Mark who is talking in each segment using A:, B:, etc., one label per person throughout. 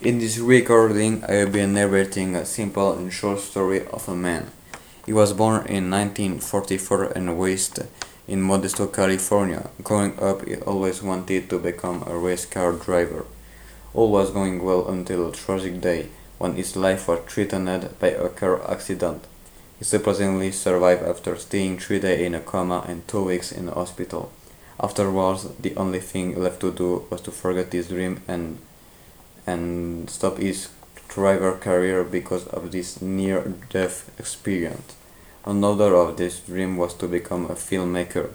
A: In this recording, I will be narrating a simple and short story of a man. He was born in 1944 and raised in Modesto, California. Growing up, he always wanted to become a race car driver. All was going well until a tragic day when his life was threatened by a car accident. He surprisingly survived after staying three days in a coma and two weeks in the hospital. Afterwards, the only thing left to do was to forget his dream and and stop his driver career because of this near-death experience. Another of this dream was to become a filmmaker,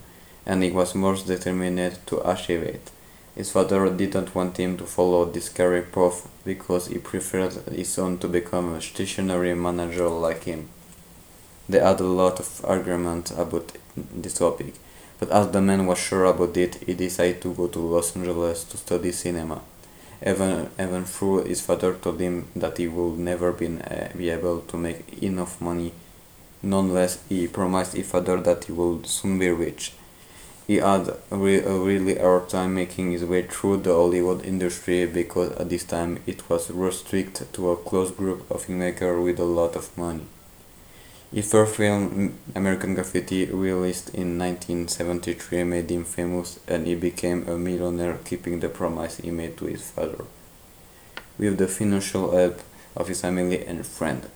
A: and he was most determined to achieve it. His father didn't want him to follow this career path because he preferred his son to become a stationery manager like him. They had a lot of argument about this topic, but as the man was sure about it, he decided to go to Los Angeles to study cinema. Even, even though his father told him that he would never be, uh, be able to make enough money, nonetheless he promised his father that he would soon be rich. He had re a really hard time making his way through the Hollywood industry because at this time it was restricted to a close group of filmmakers with a lot of money. His first film, American Graffiti, released in 1973, made him famous and he became a millionaire, keeping the promise he made to his father, with the financial help of his family and friend.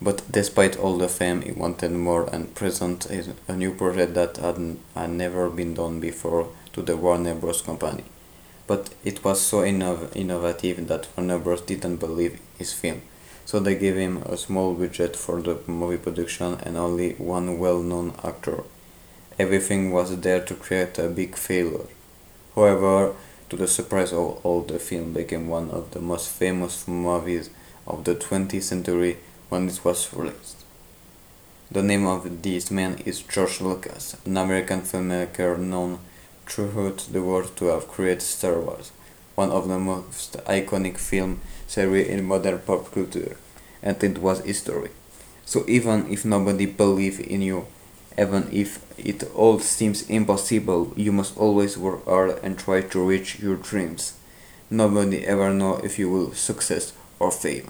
A: But despite all the fame, he wanted more and presented a new project that had, had never been done before to the Warner Bros. company. But it was so innov innovative that Warner Bros. didn't believe his film so they gave him a small budget for the movie production and only one well-known actor. Everything was there to create a big failure. However, to the surprise of all, the film became one of the most famous movies of the 20th century when it was released. The name of this man is George Lucas, an American filmmaker known throughout the world to have created Star Wars, one of the most iconic film series in modern pop culture, and it was history. So even if nobody believes in you, even if it all seems impossible, you must always work hard and try to reach your dreams. Nobody ever know if you will succeed or fail.